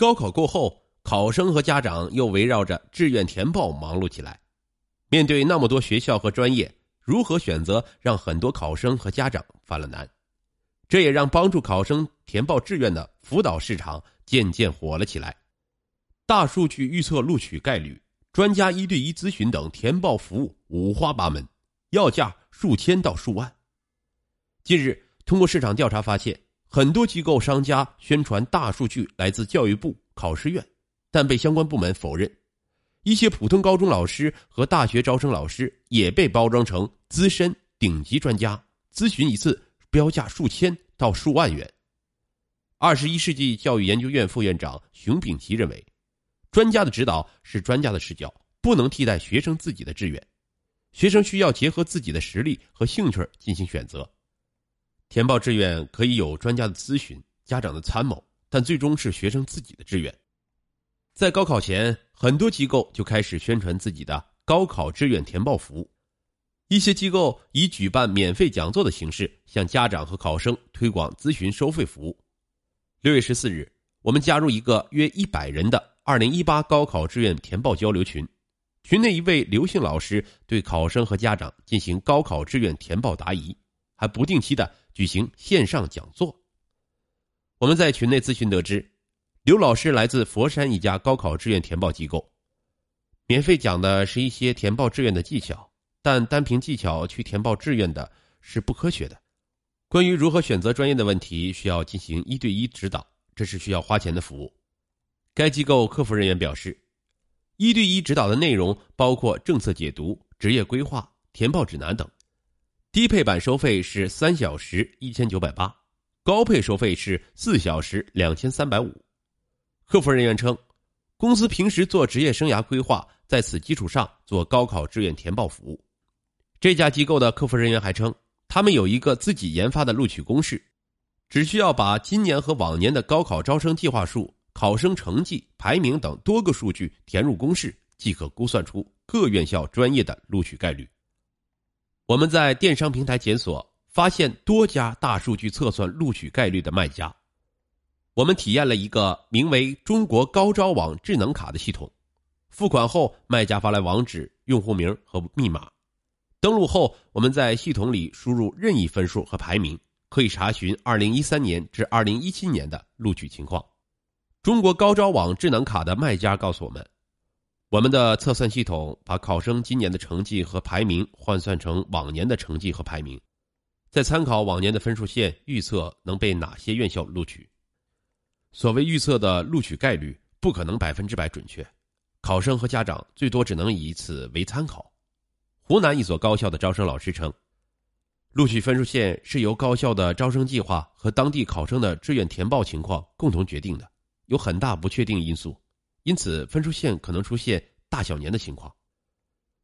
高考过后，考生和家长又围绕着志愿填报忙碌起来。面对那么多学校和专业，如何选择，让很多考生和家长犯了难。这也让帮助考生填报志愿的辅导市场渐渐火了起来。大数据预测录取概率、专家一对一咨询等填报服务五花八门，要价数千到数万。近日，通过市场调查发现，很多机构商家宣传大数据来自教育部考试院，但被相关部门否认。一些普通高中老师和大学招生老师也被包装成资深顶级专家，咨询一次标价数千到数万元。二十一世纪教育研究院副院长熊丙奇认为，专家的指导是专家的视角，不能替代学生自己的志愿，学生需要结合自己的实力和兴趣进行选择。填报志愿可以有专家的咨询、家长的参谋，但最终是学生自己的志愿。在高考前，很多机构就开始宣传自己的高考志愿填报服务。一些机构以举办免费讲座的形式，向家长和考生推广咨询收费服务。六月十四日，我们加入一个约一百人的二零一八高考志愿填报交流群，群内一位刘姓老师对考生和家长进行高考志愿填报答疑，还不定期的举行线上讲座。我们在群内咨询得知。刘老师来自佛山一家高考志愿填报机构，免费讲的是一些填报志愿的技巧，但单凭技巧去填报志愿的是不科学的。关于如何选择专业的问题，需要进行一对一指导，这是需要花钱的服务。该机构客服人员表示，一对一指导的内容包括政策解读、职业规划、填报指南等。低配版收费是三小时一千九百八，高配收费是四小时两千三百五。客服人员称，公司平时做职业生涯规划，在此基础上做高考志愿填报服务。这家机构的客服人员还称，他们有一个自己研发的录取公式，只需要把今年和往年的高考招生计划数、考生成绩、排名等多个数据填入公式，即可估算出各院校专业的录取概率。我们在电商平台检索，发现多家大数据测算录取概率的卖家。我们体验了一个名为“中国高招网智能卡”的系统，付款后，卖家发来网址、用户名和密码。登录后，我们在系统里输入任意分数和排名，可以查询2013年至2017年的录取情况。中国高招网智能卡的卖家告诉我们，我们的测算系统把考生今年的成绩和排名换算成往年的成绩和排名，再参考往年的分数线，预测能被哪些院校录取。所谓预测的录取概率不可能百分之百准确，考生和家长最多只能以此为参考。湖南一所高校的招生老师称，录取分数线是由高校的招生计划和当地考生的志愿填报情况共同决定的，有很大不确定因素，因此分数线可能出现大小年的情况。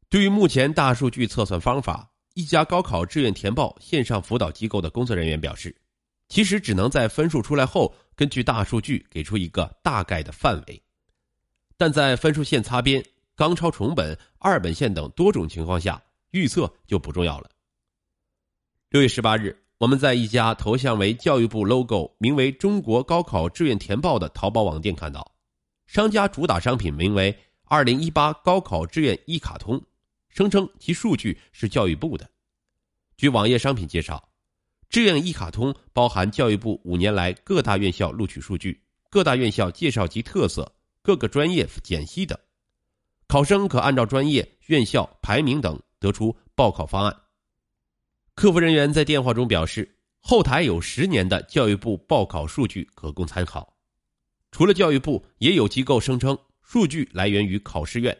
对于目前大数据测算方法，一家高考志愿填报线上辅导机构的工作人员表示。其实只能在分数出来后，根据大数据给出一个大概的范围，但在分数线擦边、刚超重本、二本线等多种情况下，预测就不重要了。六月十八日，我们在一家头像为教育部 logo、名为“中国高考志愿填报”的淘宝网店看到，商家主打商品名为“二零一八高考志愿一卡通”，声称其数据是教育部的。据网页商品介绍。志愿一卡通包含教育部五年来各大院校录取数据、各大院校介绍及特色、各个专业减析等，考生可按照专业、院校排名等得出报考方案。客服人员在电话中表示，后台有十年的教育部报考数据可供参考。除了教育部，也有机构声称数据来源于考试院。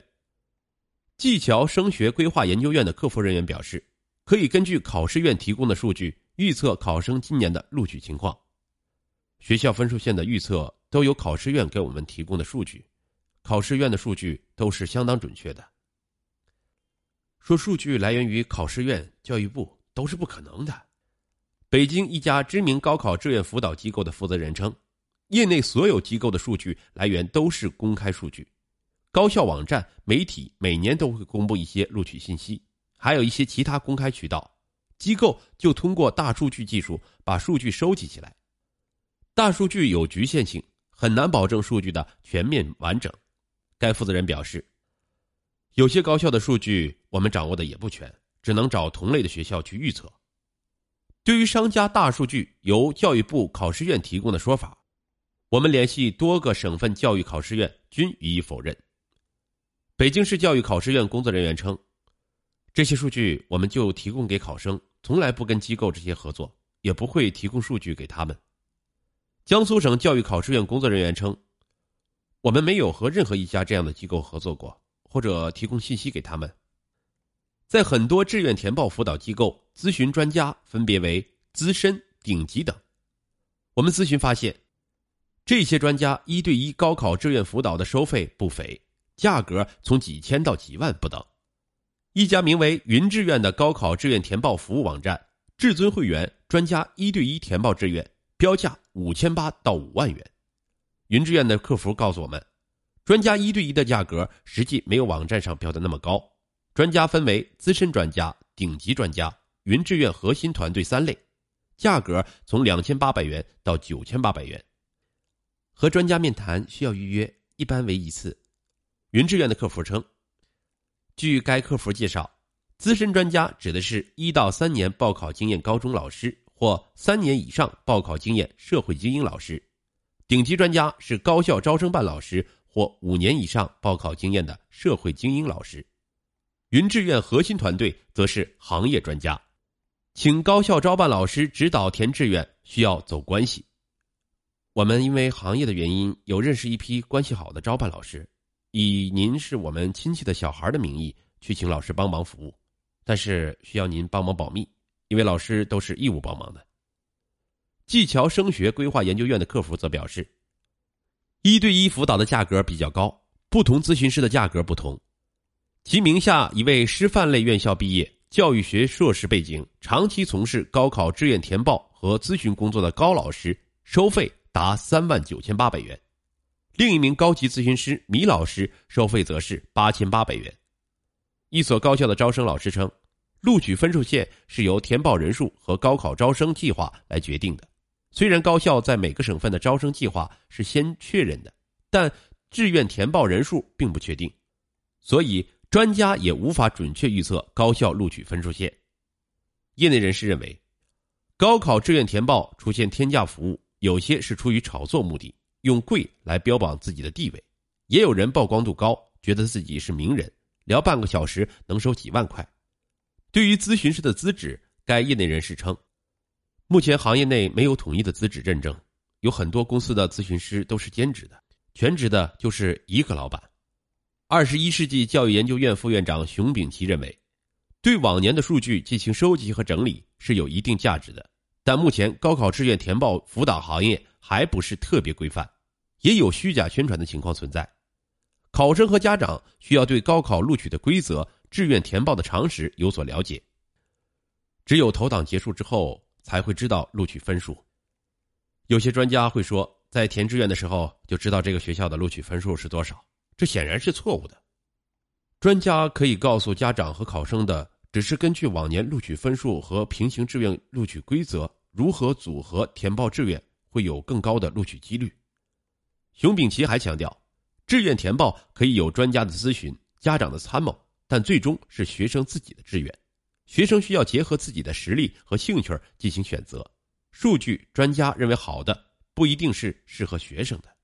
技桥升学规划研究院的客服人员表示，可以根据考试院提供的数据。预测考生今年的录取情况，学校分数线的预测都有考试院给我们提供的数据，考试院的数据都是相当准确的。说数据来源于考试院、教育部都是不可能的。北京一家知名高考志愿辅导机构的负责人称，业内所有机构的数据来源都是公开数据，高校网站、媒体每年都会公布一些录取信息，还有一些其他公开渠道。机构就通过大数据技术把数据收集起来。大数据有局限性，很难保证数据的全面完整。该负责人表示，有些高校的数据我们掌握的也不全，只能找同类的学校去预测。对于商家大数据由教育部考试院提供的说法，我们联系多个省份教育考试院均予以否认。北京市教育考试院工作人员称，这些数据我们就提供给考生，从来不跟机构这些合作，也不会提供数据给他们。江苏省教育考试院工作人员称，我们没有和任何一家这样的机构合作过，或者提供信息给他们。在很多志愿填报辅导机构，咨询专家分别为资深、顶级等。我们咨询发现，这些专家一对一高考志愿辅导的收费不菲，价格从几千到几万不等。一家名为“云志愿”的高考志愿填报服务网站，至尊会员专家一对一填报志愿，标价五千八到五万元。云志愿的客服告诉我们，专家一对一的价格实际没有网站上标的那么高。专家分为资深专家、顶级专家、云志愿核心团队三类，价格从两千八百元到九千八百元。和专家面谈需要预约，一般为一次。云志愿的客服称，据该客服介绍，资深专家指的是一到三年报考经验高中老师或三年以上报考经验社会精英老师，顶级专家是高校招生办老师或五年以上报考经验的社会精英老师。云志愿核心团队则是行业专家，请高校招办老师指导填志愿需要走关系。我们因为行业的原因，有认识一批关系好的招办老师，以您是我们亲戚的小孩的名义去请老师帮忙服务，但是需要您帮忙保密，因为老师都是义务帮忙的。技桥升学规划研究院的客服则表示，一对一辅导的价格比较高，不同咨询师的价格不同。其名下一位师范类院校毕业、教育学硕士背景、长期从事高考志愿填报和咨询工作的高老师，收费达三万九千八百元；另一名高级咨询师米老师收费则是八千八百元。一所高校的招生老师称，录取分数线是由填报人数和高考招生计划来决定的。虽然高校在每个省份的招生计划是先确认的，但志愿填报人数并不确定，所以。专家也无法准确预测高校录取分数线。业内人士认为，高考志愿填报出现天价服务，有些是出于炒作目的，用贵来标榜自己的地位；也有人曝光度高，觉得自己是名人，聊半个小时能收几万块。对于咨询师的资质，该业内人士称，目前行业内没有统一的资质认证，有很多公司的咨询师都是兼职的，全职的就是一个老板。二十一世纪教育研究院副院长熊丙奇认为，对往年的数据进行收集和整理是有一定价值的，但目前高考志愿填报辅导行业还不是特别规范，也有虚假宣传的情况存在。考生和家长需要对高考录取的规则、志愿填报的常识有所了解。只有投档结束之后才会知道录取分数。有些专家会说，在填志愿的时候就知道这个学校的录取分数是多少。这显然是错误的。专家可以告诉家长和考生的，只是根据往年录取分数和平行志愿录取规则如何组合填报志愿，会有更高的录取几率。熊丙奇还强调，志愿填报可以有专家的咨询、家长的参谋，但最终是学生自己的志愿，学生需要结合自己的实力和兴趣进行选择。数据专家认为好的，不一定是适合学生的。